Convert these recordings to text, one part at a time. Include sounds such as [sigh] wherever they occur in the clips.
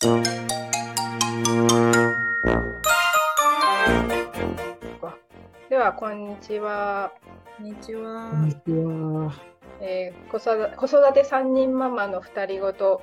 では、こんにちは。こんにちは。こんにちは。えー子育子育て3人ママの2人ごと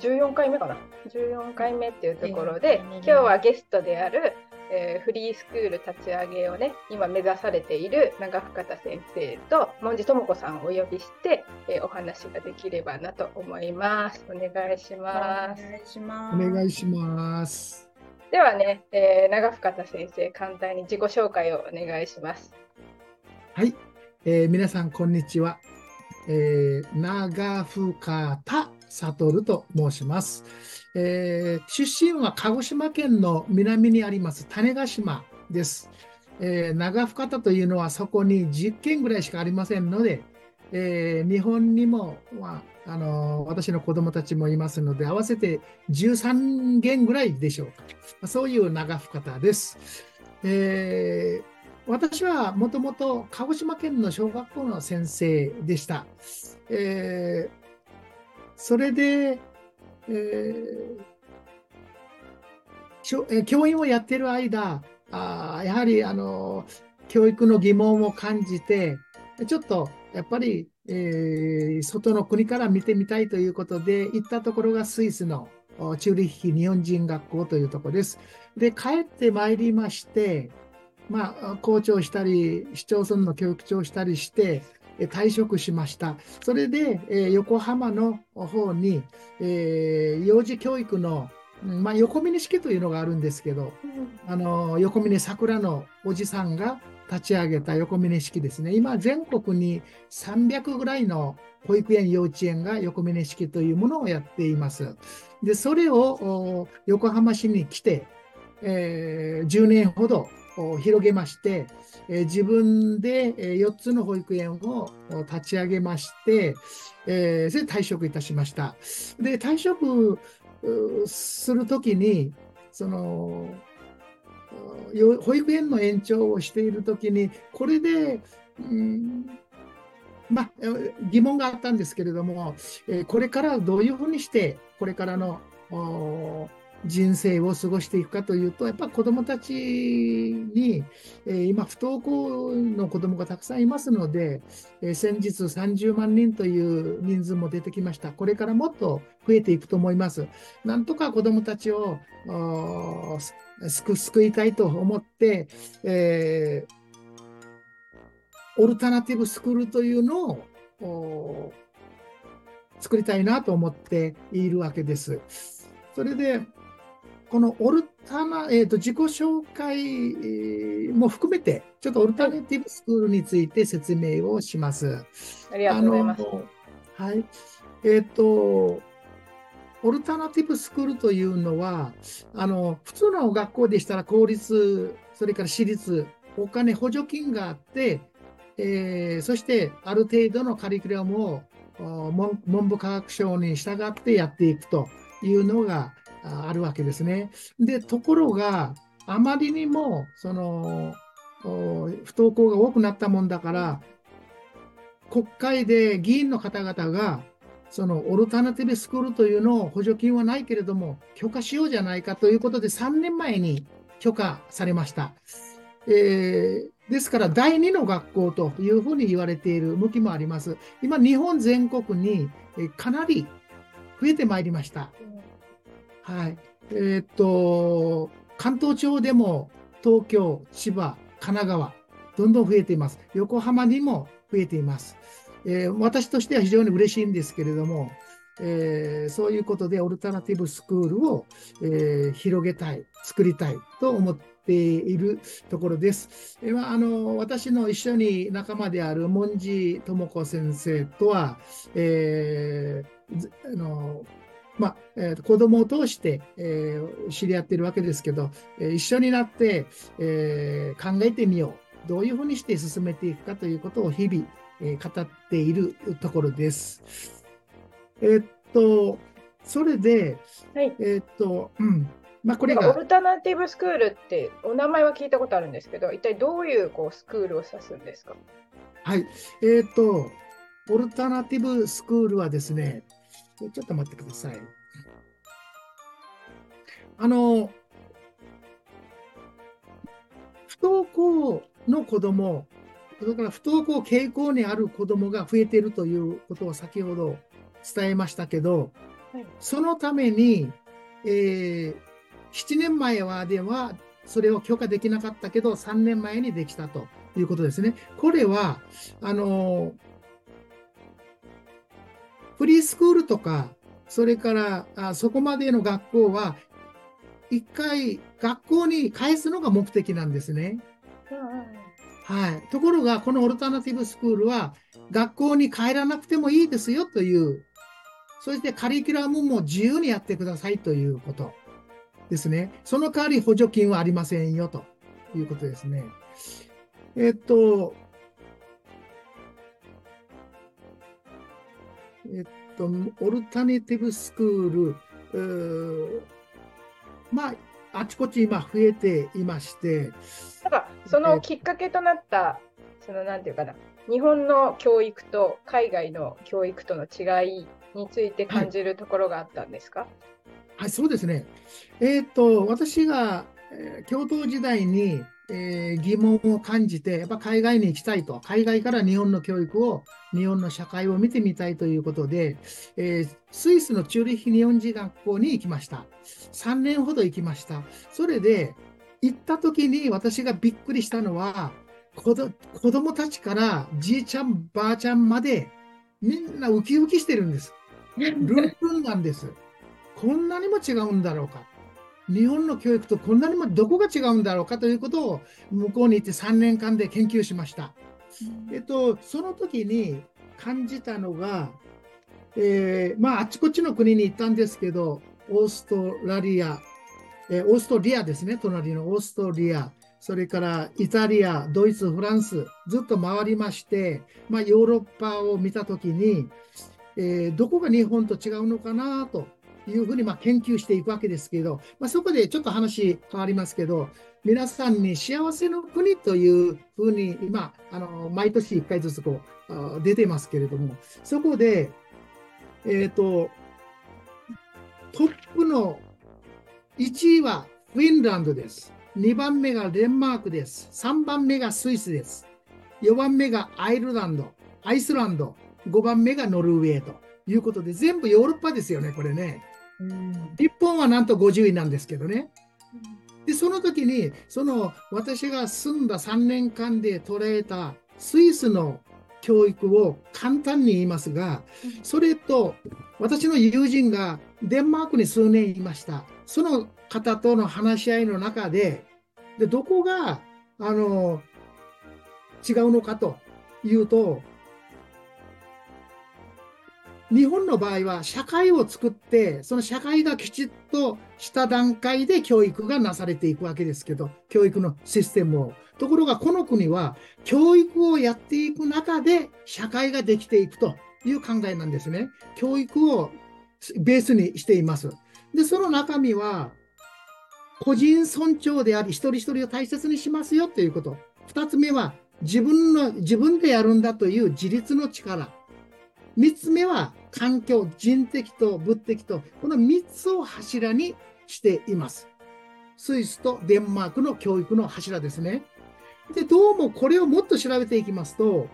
14回目かな？14回目っていうところで14回目今日はゲストである、えーフリースクール立ち上げをね今目指されている長深田先生と門司智子さんをお呼びして、えーお話ができればなと思いますお願いしおます願いします。お願いします。ではね、えー長深田先生簡単に自己紹介をお願いしますはい、えー皆さん、こんにちは。えー、長深田悟と申します、えー出身は鹿児島県の南にあります種子島です。えー長深田というのはそこに10軒ぐらいしかありませんので、えー日本にも、まああのー私の子供たちもいますので、合わせて13軒ぐらいでしょうか。そういう長深田です。えー私はもともと鹿児島県の小学校の先生でした。えーそれで、えー教員をやっている間、あやはりあの教育の疑問を感じて、ちょっとやっぱり、えー外の国から見てみたいということで、行ったところがスイスのおチューリッヒ日本人学校というところです。で、帰ってまいりまして、まあ、校長したり、市町村の教育長したりして、退職しました。それで、えー横浜の方に、えー幼児教育の、うんまあ、横峰式というのがあるんですけど、あの横峰桜のおじさんが立ち上げた横峰式ですね。今、全国に300ぐらいの保育園、幼稚園が横峰式というものをやっています。で、それをお横浜市に来て、えー10年ほどお広げまして、えー自分でえー4つの保育園を立ち上げまして、えーそれで退職いたしました。で、退職するときに、その、保育園の延長をしているときに、これで、うんまあ、疑問があったんですけれども、えーこれからどういうふうにして、これからの人生を過ごしていくかというと、やっぱ子どもたちに、えー今、不登校の子どもがたくさんいますので、えー先日30万人という人数も出てきました。これからもっと増えていくと思います。なんとか子どもたちを救いたいと思って、えーオルタナティブスクールというのを作りたいなと思っているわけです。それで、このオルタナ、えーと自己紹介えーも含めて、ちょっとオルタナティブスクールについて説明をします。ありがとうございます。はい。えっ、と、オルタナティブスクールというのは、あの、普通の学校でしたら公立、それから私立、お金補助金があって、えーそしてある程度のカリキュラムを文部科学省に従ってやっていくというのがあるわけですね。で、ところが、あまりにも、その、不登校が多くなったもんだから、国会で議員の方々が、そのオルタナティブスクールというのを補助金はないけれども、許可しようじゃないかということで、3年前に許可されました。えーですから、第2の学校というふうに言われている向きもあります。今、日本全国にかなり増えてまいりました。はい。えーっと、関東地方でも東京、千葉、神奈川、どんどん増えています。横浜にも増えています。えー私としては非常に嬉しいんですけれども、えーそういうことでオルタナティブスクールを、えー広げたい、作りたいと思っているところです。えーあ、の私の一緒に仲間である門司智子先生とは、えーあのまあえー子供を通して、えー知り合っているわけですけど、えー一緒になって、えー考えてみよう。どういうふうにして進めていくかということを日々、えー語っているところです。えーっと、それで、はい。えーっと、うん。まあ、これが、オルタナティブスクールってお名前は聞いたことあるんですけど、一体どういうこうスクールを指すんですか？はい。えーっと、オルタナティブスクールはですね、ちょっと待ってください。あの、不登校の子供、それから不登校傾向にある子供が増えているということを先ほど伝えましたけど、そのために、えー、7年前はではそれを許可できなかったけど、3年前にできたということですね。これは、あの、フリースクールとか、それからあそこまでの学校は、一回学校に返すのが目的なんですね。はい。ところが、このオルタナティブスクールは、学校に帰らなくてもいいですよという、そしてカリキュラムも自由にやってくださいということですね。その代わり補助金はありませんよということですね。えっと、えっと、オルタネティブスクール、まあ、あちこち今増えていまして。なんか、そのきっかけとなった、そのなんていうかな、日本の教育と海外の教育との違いについて感じるところがあったんですか、はい、はい、そうですね。えっ、と、私が、えー、教頭時代に、えー、疑問を感じて、やっぱ海外に行きたいと、海外から日本の教育を、日本の社会を見てみたいということで、えー、スイスのチューリッヒ日本人学校に行きました。3年ほど行きました。それで、行った時に私がびっくりしたのは、子ど子供たちからじいちゃん、ばあちゃんまで、みんなウキウキしてるんです。ルンルンなんです。こんなにも違うんだろうか。日本の教育とこんなにもどこが違うんだろうかということを向こうに行って3年間で研究しました。えっと、その時に感じたのが、えー、まあ、あちこちの国に行ったんですけど、オーストラリア、えー、オーストリアですね、隣のオーストリア、それからイタリア、ドイツ、フランス、ずっと回りまして、まあ、ヨーロッパを見たときに、えー、どこが日本と違うのかなというふうにま研究していくわけですけど、まあ、そこでちょっと話変わりますけど、皆さんに幸せの国というふうに今、あの毎年1回ずつこう出てますけれども、そこで、えっ、ー、と、トップの1位はフィンランドです。2番目がデンマークです。3番目がスイスです。4番目がアイルランド、アイスランド、5番目がノルウェーということで、全部ヨーロッパですよね、これね。日本はなんと50位なんですけどね。で、その時に、その私が住んだ3年間で捉えたスイスの教育を簡単に言いますが、それと私の友人がデンマークに数年いました。その方との話し合いの中で、でどこがあの違うのかというと、日本の場合は社会を作って、その社会がきちっとした段階で教育がなされていくわけですけど、教育のシステムを。ところがこの国は教育をやっていく中で社会ができていくという考えなんですね。教育をベースにしています。で、その中身は個人尊重であり、一人一人を大切にしますよということ。二つ目は自分の、自分でやるんだという自立の力。三つ目は環境、人的と物的と、この三つを柱にしています。スイスとデンマークの教育の柱ですね。で、どうもこれをもっと調べていきますと、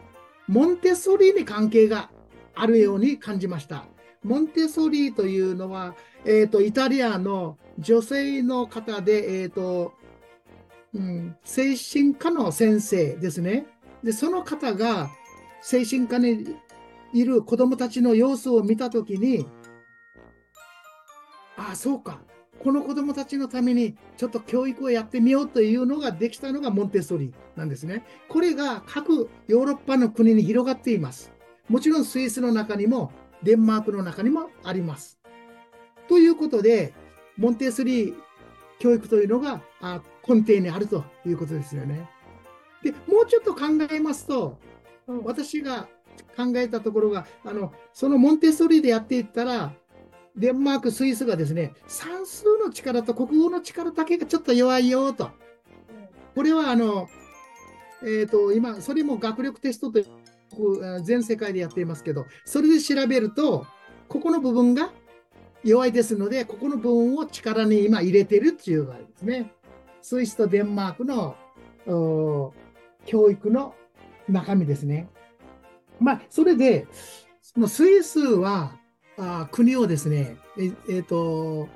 モンテソリーに関係があるように感じました。モンテソリーというのは、えっ、ー、と、イタリアの女性の方で、えっ、ー、と、うん、精神科の先生ですね。で、その方が精神科にいる子供たちの様子を見たときに、ああ、そうか。この子供たちのためにちょっと教育をやってみようというのができたのがモンテッソリなんですね。これが各ヨーロッパの国に広がっています。もちろんスイスの中にもデンマークの中にもあります。ということで、モンテッソリ教育というのが根底にあるということですよね。で、もうちょっと考えますと、私が考えたところが、あの、そのモンテッソリーでやっていったら、デンマーク、スイスがですね、算数の力と国語の力だけがちょっと弱いよと。これはあの、えっ、ー、と、今、それも学力テストと全世界でやっていますけど、それで調べると、ここの部分が弱いですので、ここの部分を力に今入れてるっていう場合ですね。スイスとデンマークの教育の中身ですね。まあ、それで、そのスイスは、あ国をですね、えっ、ー、と、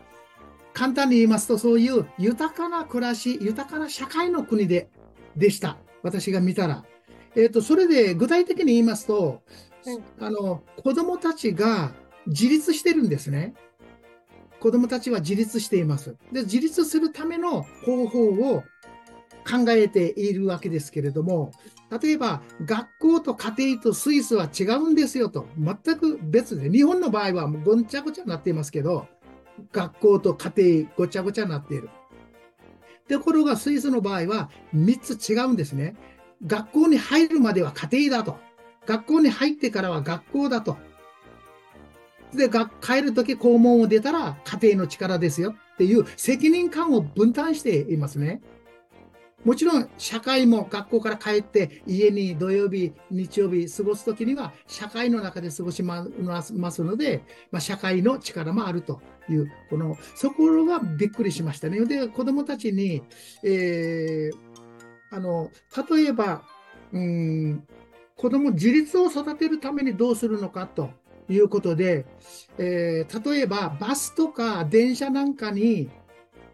簡単に言いますと、そういう豊かな暮らし、豊かな社会の国で、でした。私が見たら。えっ、ー、と、それで具体的に言いますと、あの、子供たちが自立してるんですね。子供たちは自立しています。で、自立するための方法を考えているわけですけれども、例えば学校と家庭とスイスは違うんですよと、全く別で、日本の場合はもうごちゃごちゃになっていますけど、学校と家庭ごちゃごちゃになっている。ところがスイスの場合は3つ違うんですね。学校に入るまでは家庭だと。学校に入ってからは学校だと。で、帰るとき校門を出たら家庭の力ですよっていう責任感を分担していますね。もちろん社会も学校から帰って家に土曜日、日曜日過ごすときには社会の中で過ごしますので、まあ、社会の力もあるという、この、そこがびっくりしましたね。で、子供たちに、えー、あの、例えば、うん、子供自立を育てるためにどうするのかということで、えー、例えばバスとか電車なんかに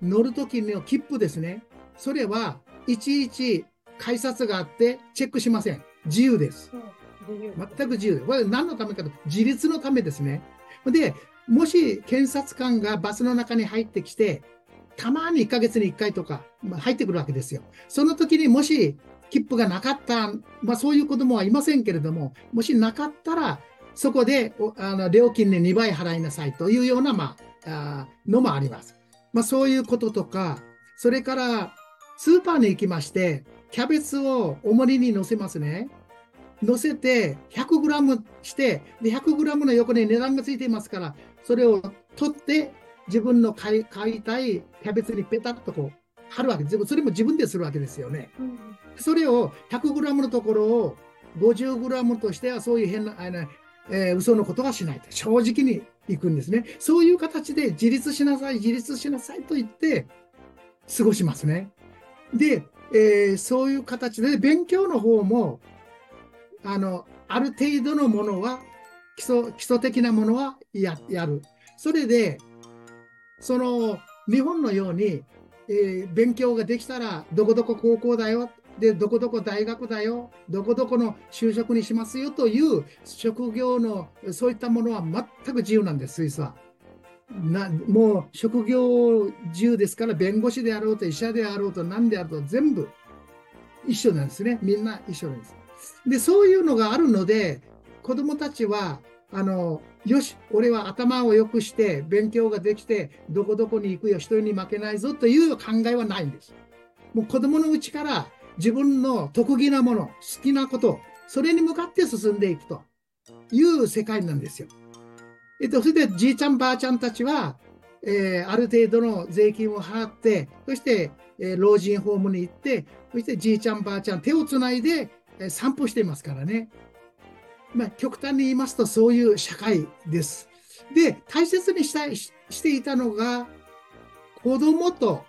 乗るときの切符ですね。それはいちいち改札があってチェックしません。自由です。全く自由です。これ何のためかと、自立のためですね。で、もし検察官がバスの中に入ってきて、たまに1ヶ月に1回とか入ってくるわけですよ。その時にもし切符がなかった、まあそういう子供はいませんけれども、もしなかったら、そこであの料金で2倍払いなさいというような、まあ、あのもあります。まあそういうこととか、それからスーパーに行きまして、キャベツを重りに乗せますね。乗せて 100g して、で 100g の横に値段がついていますから、それを取って自分の買い買いたいキャベツにペタッとこう貼るわけです。それも自分でするわけですよね。うん、それを 100g のところを 50g としてはそういう変な、あのえー、嘘のことはしないと。正直に行くんですね。そういう形で自立しなさい、自立しなさいと言って過ごしますね。で、えー、そういう形で勉強の方も、あの、ある程度のものは、基礎、基礎的なものはややる。それで、その、日本のように、えー、勉強ができたら、どこどこ高校だよ。で、どこどこ大学だよ。どこどこの就職にしますよという職業の、そういったものは全く自由なんです、スイスは。なもう職業自由ですから弁護士であろうと医者であろうと何であろうと全部一緒なんですね。みんな一緒なんです。でそういうのがあるので子どもたちはあのよし俺は頭を良くして勉強ができてどこどこに行くよ人に負けないぞという考えはないんです。もう子どものうちから自分の得意なもの好きなことそれに向かって進んでいくという世界なんですよ。えっと、それでじいちゃんばあちゃんたちは、えー、ある程度の税金を払って、そして、えー、老人ホームに行って、そしてじいちゃんばあちゃん手をつないで、えー、散歩していますからね。まあ、極端に言いますとそういう社会です。で、大切にしたいしていたのが、子供と、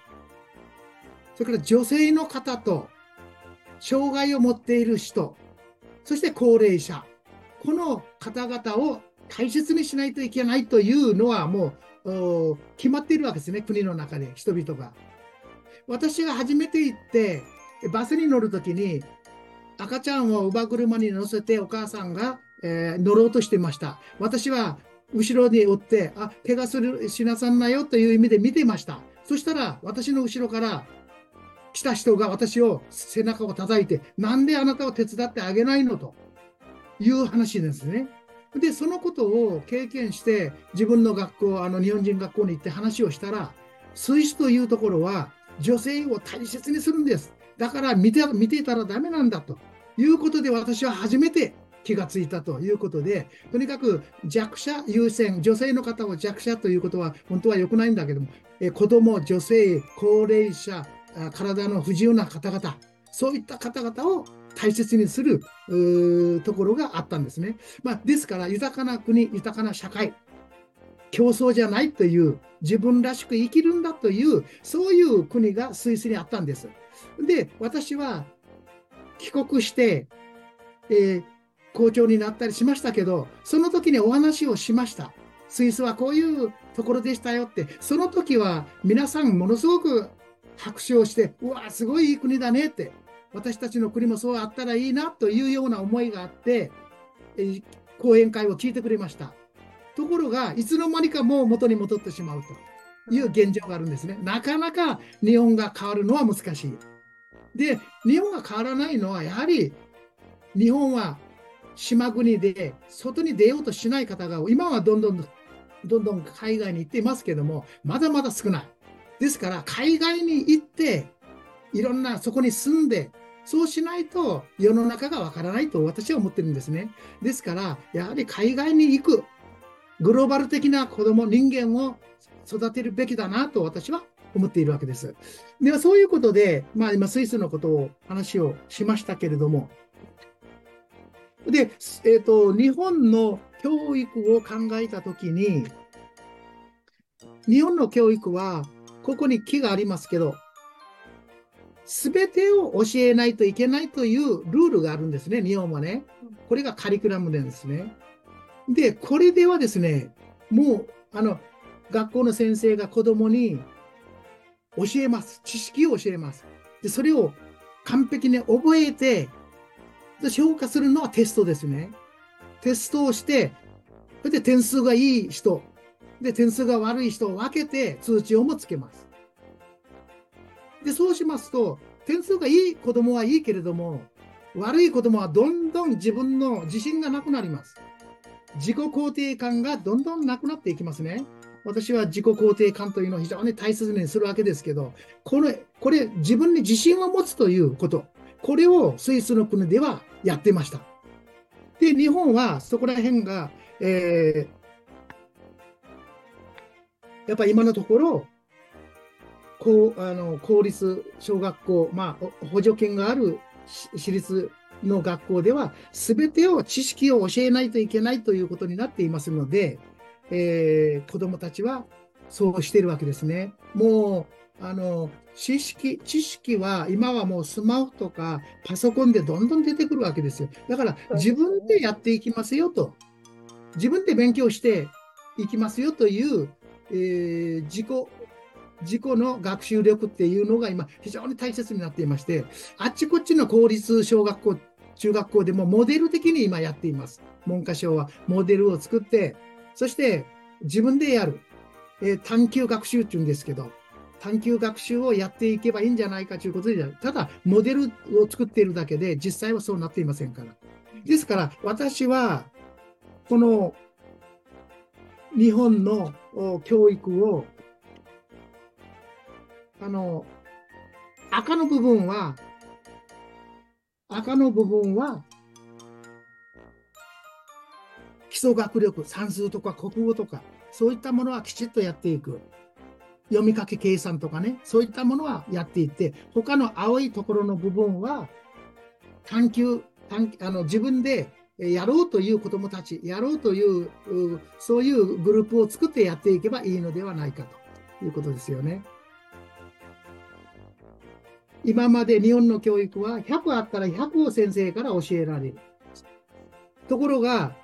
それから女性の方と、障害を持っている人、そして高齢者、この方々を大切にしないといけないというのはもう決まっているわけですね、国の中で人々が。私が初めて行って、バスに乗るときに、赤ちゃんを乳母車に乗せてお母さんが、えー、乗ろうとしてました。私は後ろに追って、あ、怪我する、しなさんなよという意味で見てました。そしたら、私の後ろから来た人が私を背中を叩いて、なんであなたを手伝ってあげないのという話ですね。で、そのことを経験して、自分の学校、あの日本人学校に行って話をしたら、スイスというところは女性を大切にするんです。だから見て見ていたらダメなんだということで私は初めて気がついたということで、とにかく弱者優先、女性の方を弱者ということは本当は良くないんだけども、え子供、女性、高齢者、体の不自由な方々、そういった方々を大切にするところがあったんですね。まあ、ですから、豊かな国、豊かな社会競争じゃないという、自分らしく生きるんだという、そういう国がスイスにあったんです。で、私は帰国して、えー、校長になったりしましたけど、その時にお話をしました。スイスはこういうところでしたよって、その時は皆さんものすごく拍手をして、うわ、すごいいい国だねって、私たちの国もそうあったらいいなというような思いがあって、え、講演会を聞いてくれました。ところが、いつの間にかもう元に戻ってしまうという現状があるんですね。なかなか日本が変わるのは難しい。で、日本が変わらないのは、やはり日本は島国で外に出ようとしない方が、今はどんどんどんどん海外に行っていますけども、まだまだ少ない。ですから、海外に行って、いろんな、そこに住んで、そうしないと世の中がわからないと私は思ってるんですね。ですから、やはり海外に行く、グローバル的な子供、人間を育てるべきだなと私は思っているわけです。では、そういうことで、まあ今スイスのことを話をしましたけれども、で、えっ、ー、と、日本の教育を考えたときに、日本の教育は、ここに木がありますけど、すべてを教えないといけないというルールがあるんですね、日本はね。これがカリキュラムなんですね。で、これではですね、もう、あの、学校の先生が子供に教えます。知識を教えます。で、それを完璧に覚えて、評価するのはテストですね。テストをして、それで点数がいい人、で、点数が悪い人を分けて通知をもつけます。で、そうしますと、点数がいい子供はいいけれども、悪い子供はどんどん自分の自信がなくなります。自己肯定感がどんどんなくなっていきますね。私は自己肯定感というのを非常に大切にするわけですけど、これ、これ自分に自信を持つということ、これをスイスの国ではやってました。で、日本はそこら辺が、えー、やっぱり今のところ、こうあの公立小学校、まあ、補助金がある私立の学校では、すべてを知識を教えないといけないということになっていますので、えー、子どもたちはそうしているわけですね。もうあの知識、知識は今はもうスマホとかパソコンでどんどん出てくるわけですよ。だから自分でやっていきますよと。自分で勉強していきますよという、えー、自己、自己の学習力っていうのが今非常に大切になっていまして、あっちこっちの公立小学校、中学校でもモデル的に今やっています。文科省はモデルを作って、そして自分でやる。えー、探究学習っていうんですけど、探究学習をやっていけばいいんじゃないかということで、ただ、モデルを作っているだけで、実際はそうなっていませんから。ですから、私は、この日本の教育を、あの、赤の部分は、赤の部分は、基礎学力、算数とか国語とか、そういったものはきちっとやっていく。読み書き計算とかね、そういったものはやっていって、他の青いところの部分は探求、探あの自分でやろうという子どもたち、やろうというそういうグループを作ってやっていけばいいのではないかということですよね。今まで日本の教育は100あったら100を先生から教えられる。ところが、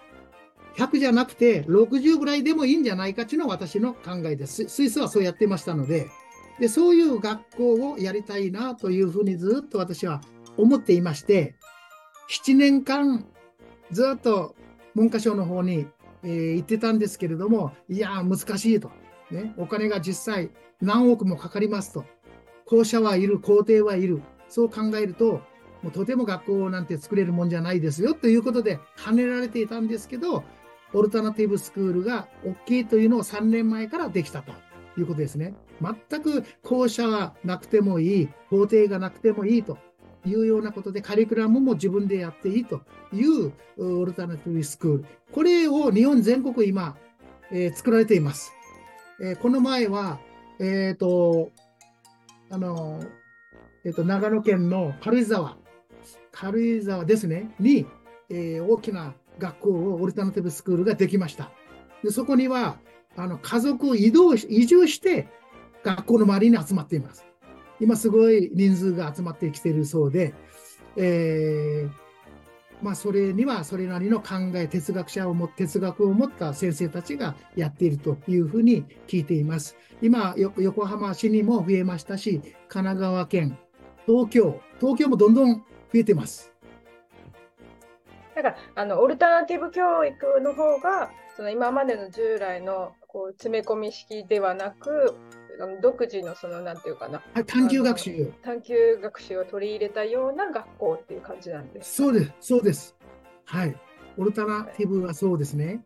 100じゃなくて60ぐらいでもいいんじゃないかというのは私の考えです。スイスはそうやってましたので、でそういう学校をやりたいなというふうにずっと私は思っていまして、7年間ずっと文科省の方に、えー、行ってたんですけれども、いや、難しいと。ね、お金が実際何億もかかりますと。校舎はいる、校庭はいる。そう考えると、もうとても学校なんて作れるもんじゃないですよということで、跳ねられていたんですけど、オルタナティブスクールが大きいというのを3年前からできたということですね。全く校舎はなくてもいい、校庭がなくてもいいというようなことで、カリキュラムも自分でやっていいというオルタナティブスクール。これを日本全国今、えー、作られています。えー、この前は、えっ、ー、と、あの、えっ、と、長野県の軽井沢、軽井沢ですね、に、え大きな学校をオルタナティブスクールができました。でそこには、あの家族移動し、移住して学校の周りに集まっています。今すごい人数が集まってきているそうで、えー、まあ、それにはそれなりの考え、哲学者をも、哲学を持った先生たちがやっているというふうに聞いています。今、横浜市にも増えましたし、神奈川県、東京、東京もどんどん増えてます。だからあのオルタナティブ教育の方がその今までの従来のこう詰め込み式ではなく独自のそのなんていうかな。探究学習。探究学習を取り入れたような学校っていう感じなんです。そうです。そうです。はい。オルタナティブはそうですね、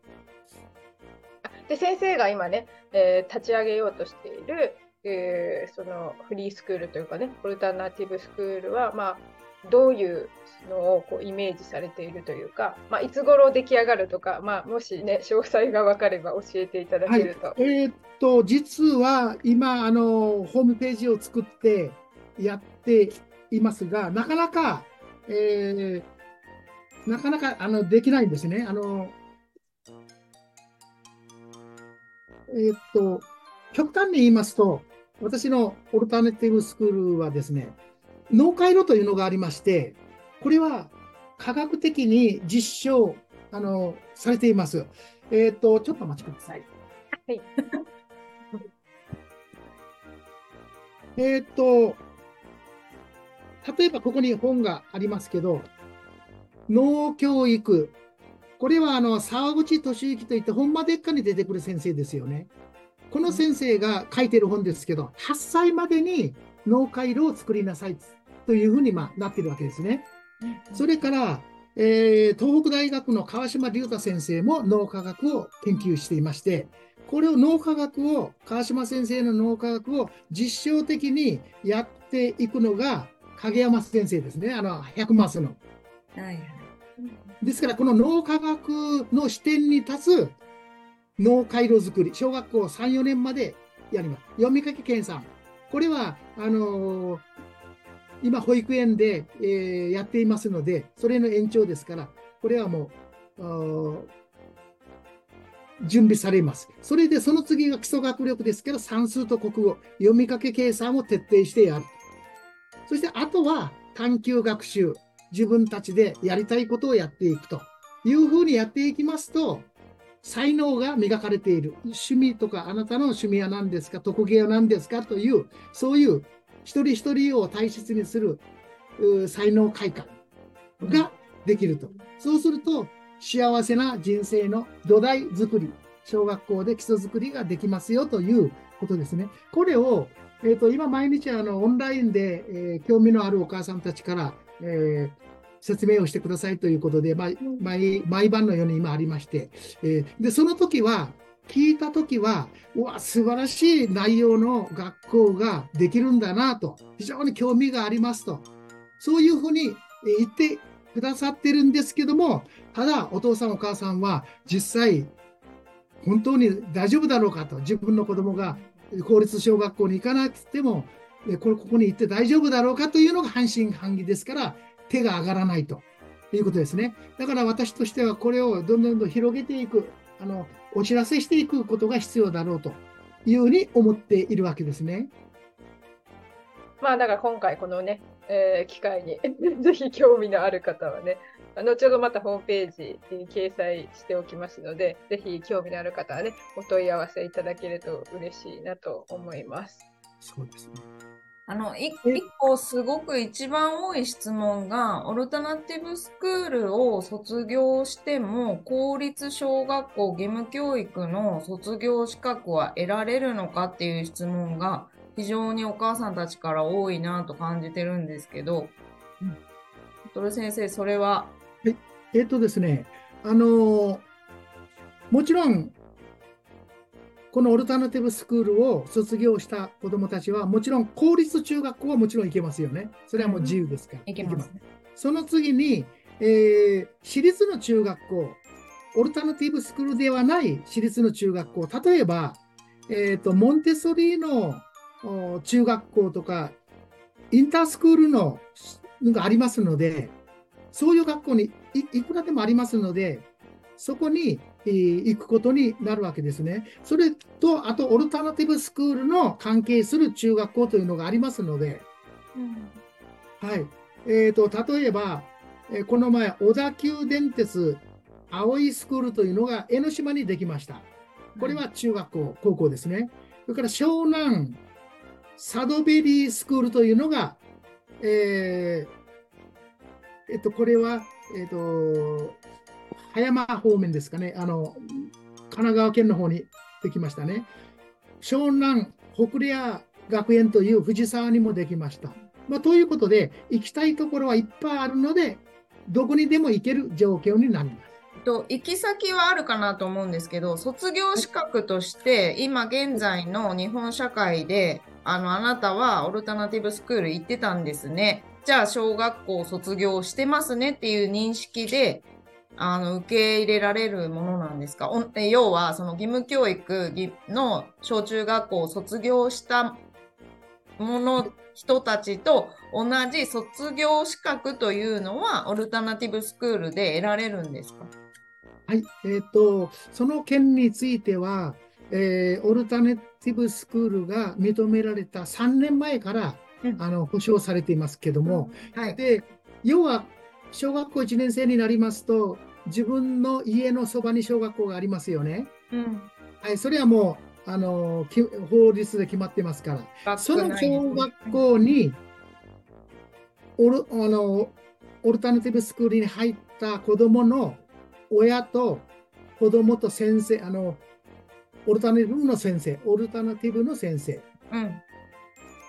で先生が今ね、えー、立ち上げようとしている、えー、そのフリースクールというかねオルタナティブスクールはまあどういうのをこうイメージされているというか、まあ、いつ頃出来上がるとか、まあ、もしね、詳細が分かれば教えていただけると。はい、えー、っと、実は今、あの、ホームページを作ってやっていますが、なかなか、えー、なかなかあのできないんですね。あの、え、っと、極端に言いますと、私のオルタネティブスクールはですね、脳回路というのがありまして、これは科学的に実証あのされています。えっ、ー、と、ちょっとお待ちください。はい。えっと、例えばここに本がありますけど、脳教育。これはあの沢口俊之といって本間でっかに出てくる先生ですよね。この先生が書いてる本ですけど、8歳までに脳回路を作りなさいというふうにまあなってるわけですね。それから、えー、東北大学の川島隆太先生も脳科学を研究していまして、これを脳科学を、川島先生の脳科学を実証的にやっていくのが影山先生ですね、あの100マスの。はい、ですから、この脳科学の視点に立つ脳回路作り、小学校3、4年までやります。読み書き検査。これは、あのー今、保育園で、えー、やっていますので、それの延長ですから、これはもう、準備されます。それでその次が基礎学力ですけど、算数と国語、読み書き計算を徹底してやる。そしてあとは探究学習、自分たちでやりたいことをやっていくというふうにやっていきますと、才能が磨かれている。趣味とか、あなたの趣味は何ですか、特技は何ですか？という、そういう一人一人を大切にする才能開花ができると。そうすると、幸せな人生の土台作り、小学校で基礎作りができますよということですね。これを、えーと、今毎日あのオンラインで、えー、興味のあるお母さんたちから、えー、説明をしてくださいということで、ま毎毎晩のように今ありまして、えー、でその時は聞いたときは、うわ、素晴らしい内容の学校ができるんだなと、非常に興味がありますと、そういうふうに言ってくださってるんですけども、ただ、お父さんお母さんは実際、本当に大丈夫だろうかと、自分の子供が公立小学校に行かなくても、これここに行って大丈夫だろうかというのが半信半疑ですから、手が上がらないということですね。だから私としてはこれをどんどんどん広げていく。あのお知らせしていくことが必要だろうというふうに思っているわけですね。まあだから今回このね、えー、機会に [laughs] ぜひ興味のある方はね、後ほどまたホームページに掲載しておきますので、ぜひ興味のある方はね、お問い合わせいただけると嬉しいなと思います。そうですね。あの、一個すごく一番多い質問が、オルタナティブスクールを卒業しても、公立小学校義務教育の卒業資格は得られるのかっていう質問が、非常にお母さんたちから多いなと感じてるんですけど、うん、トル先生、それは？ええー、っとですね、あのもちろんこのオルタナティブスクールを卒業した子どもたちは、もちろん公立中学校はもちろん行けますよね。それはもう自由ですから。行けます、その次に、えー、私立の中学校、オルタナティブスクールではない私立の中学校、例えば、えーと、モンテソリーの中学校とか、インタースクールのがありますので、そういう学校にいくらでもありますので、そこに、えー行くことになるわけですね。それと、あと、オルタナティブスクールの関係する中学校というのがありますので、はい。えーと、例えば、えーこの前、小田急電鉄青いスクールというのが江ノ島にできました。これは中学校、高校ですね。それから湘南サドベリースクールというのが、えーえっと、これは、えっと、葉山方面ですかね。あの、神奈川県の方にできましたね。湘南北レア学園という藤沢にもできました。まあ、ということで、行きたいところはいっぱいあるので、どこにでも行ける状況になります。と行き先はあるかなと思うんですけど卒業資格として今現在の日本社会であのあなたはオルタナティブスクール行ってたんですねじゃあ小学校卒業してますねっていう認識であの受け入れられるものなんですか？要はその義務教育ぎの小中学校を卒業したもの人たちと同じ卒業資格というのはオルタナティブスクールで得られるんですか？はい、えっ、と、その件については、えーオルタネティブスクールが認められた3年前から、うん。あの保証されていますけども、はい。で、要は小学校1年生になりますと、自分の家のそばに小学校がありますよね。うん。はい、それはもう、あの、き法律で決まってますから。その小学校に、オルあのオルタナティブスクールに入った子どもの親と子どもと先生あの、オルタナティブの先生、オルタナティブの先生、うん。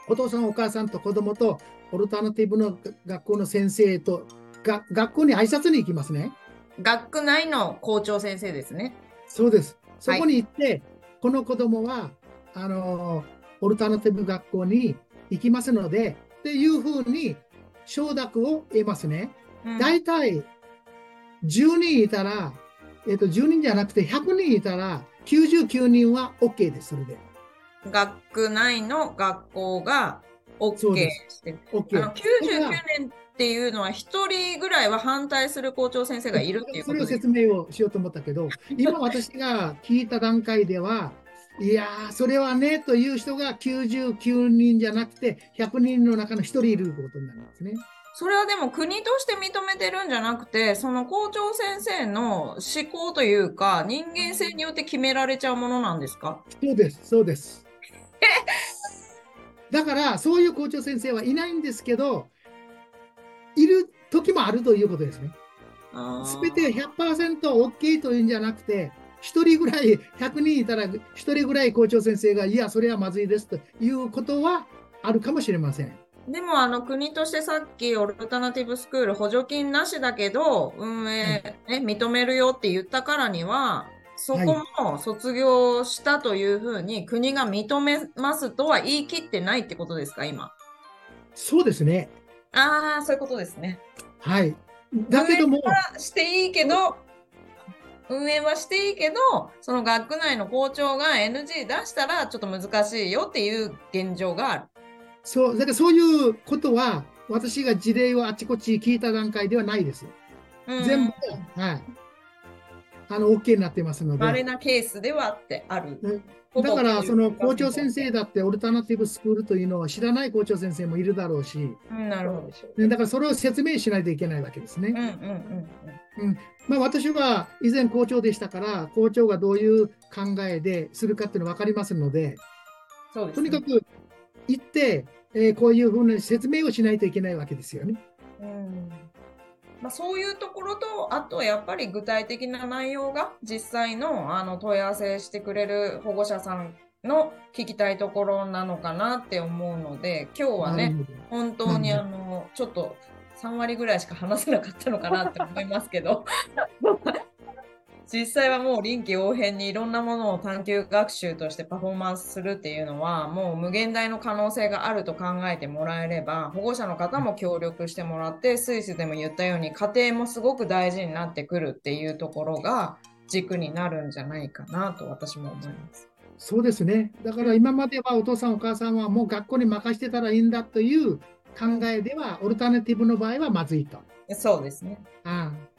お父さん、お母さんと子どもとオルタナティブの学校の先生とが学校に挨拶に行きますね。学区内の校長先生ですね。そうです。そこに行って、この子供は、あの、オルタナティブ学校に行きますので、っていうふうに承諾を得ますね。うん大体、10人いたら、えっ、と、10人じゃなくて100人いたら、99人は OK です、それで。学区内の学校がそ OK して。あ OK の99年っていうのは1人ぐらいは反対する校長先生がいるっていうことです。説明をしようと思ったけど、[laughs] 今私が聞いた段階では、いやー、それはねという人が99人じゃなくて、100人の中の1人いることになりますね。それはでも国として認めてるんじゃなくて、その校長先生の思考というか、人間性によって決められちゃうものなんですか？そうです、そうです。[laughs] だから、そういう校長先生はいないんですけど、いる時もあるということですね。すべて 100%OK というんじゃなくて、1人ぐらい、100人いたら1人ぐらい校長先生が、いや、それはまずいですということはあるかもしれません。でもあの国としてさっきオルタナティブスクール補助金なしだけど運営、ね、認めるよって言ったからにはそこも卒業したというふうに国が認めますとは言い切ってないってことですか今？そうですね。ああそういうことですね。はい。だけども運営、はしていいけど運営はしていいけどその学区内の校長が NG 出したらちょっと難しいよっていう現状がある。そう、だからそういうことは、私が事例をあちこち聞いた段階ではないです。うん全部、はい。あの、OK になってますので。稀なケースではあってある。ねだから、その校長先生だって、オルタナティブスクールというのは知らない校長先生もいるだろうし、うん、なるほどだからそれを説明しないといけないわけですね。うんうんうんまあ、私は以前校長でしたから、校長がどういう考えでするかっていうの分かりますので、そうですね。とにかく行って、えーこういうふうな説明をしないといけないわけですよね。うんまあ、そういうところと、あとやっぱり具体的な内容が実際のあの問い合わせしてくれる保護者さんの聞きたいところなのかなって思うので、今日はね、本当にうん。あのちょっと3割ぐらいしか話せなかったのかなって思いますけど [laughs] 実際はもう臨機応変にいろんなものを探究学習としてパフォーマンスするっていうのはもう無限大の可能性があると考えてもらえれば保護者の方も協力してもらってスイスでも言ったように家庭もすごく大事になってくるっていうところが軸になるんじゃないかなと私も思います。そうですね。だから今まではお父さんお母さんはもう学校に任せてたらいいんだという考えでは、オルタナティブの場合はまずいと。そうですね。ああ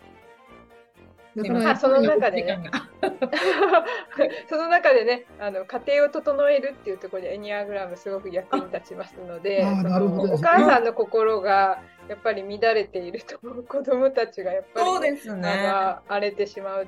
その中でね。[laughs] その中でね、あの家庭を整えるっていうところでエニアグラムすごく役に立ちますので、お母さんの心がやっぱり乱れていると子供たちがやっぱりそうですね。荒れてしまう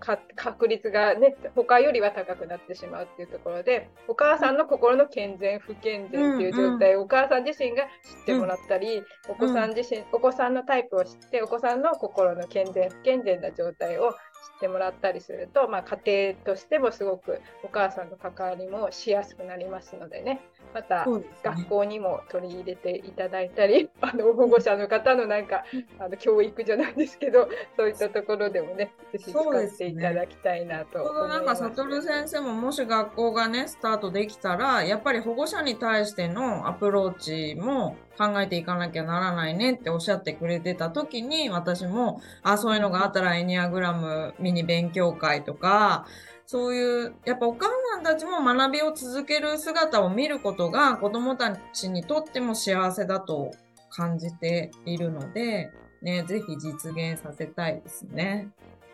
か確率がね他よりは高くなってしまうっていうところでお母さんの心の健全不健全っていう状態をお母さん自身が知ってもらったり、お子さん自身お子さんのタイプを知ってお子さんの心の健全不健全な状態を知ってもらったりすると、まあ、家庭としてもすごくお母さんの関わりもしやすくなりますのでね。また学校にも取り入れていただいたり、[laughs] あの保護者の方のなんかあの教育じゃないですけど、そういったところでもね、ぜひ使っていただきたいなと思います。どなんか、悟先生ももし学校がね、スタートできたら、やっぱり保護者に対してのアプローチも考えていかなきゃならないねっておっしゃってくれてた時に、私も、あ、そういうのがあったらエニアグラムミニ勉強会とか、そういう、やっぱお母さんたちも学びを続ける姿を見ることが子供たちにとっても幸せだと感じているので、ね、ぜひ実現させたいですね。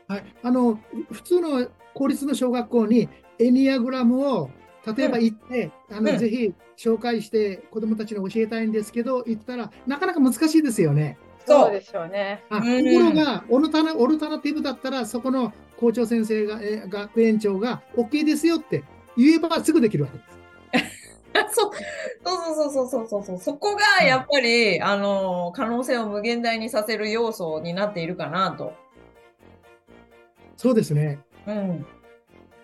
はい、あの普通の公立の小学校にエニアグラムを例えば行って、あのうんぜひ紹介して子どもたちに教えたいんですけど行ったらなかなか難しいですよね。そうでしょうね。あとうんころがオルタナオルタナティブだったらそこの校長先生がえ学園長が OK ですよって言えばすぐできるわけです。[laughs] そうそうそうそうそうそう。そこがやっぱり、あの、可能性を無限大にさせる要素になっているかなと。そうですね。うん。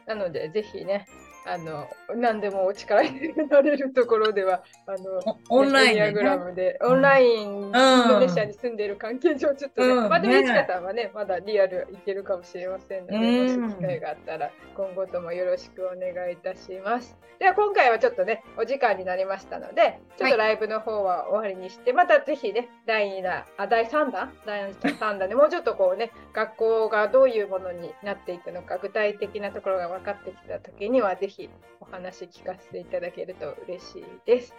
なので、ぜひね、あの何でもお力になれるところでは、あのオンラインで、ね。オンライン、インドネシアに住んでいる関係上、ちょっとね、うん。まあでも、ねいちかさんはね、まだリアルいけるかもしれませんので、うん。もし機会があったら、今後ともよろしくお願いいたします。では、今回はちょっとね、お時間になりましたので、ちょっとライブの方は終わりにして、またぜひね、第2弾、あ、第3弾？第3弾でもうちょっとこうね、学校がどういうものになっていくのか、具体的なところが分かってきたときには、ぜひお話聞かせていただけると嬉しいです。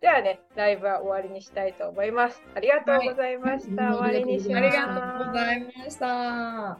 ではね、ライブは終わりにしたいと思います。ありがとうございました。はい終わりにします。ありがとうございました。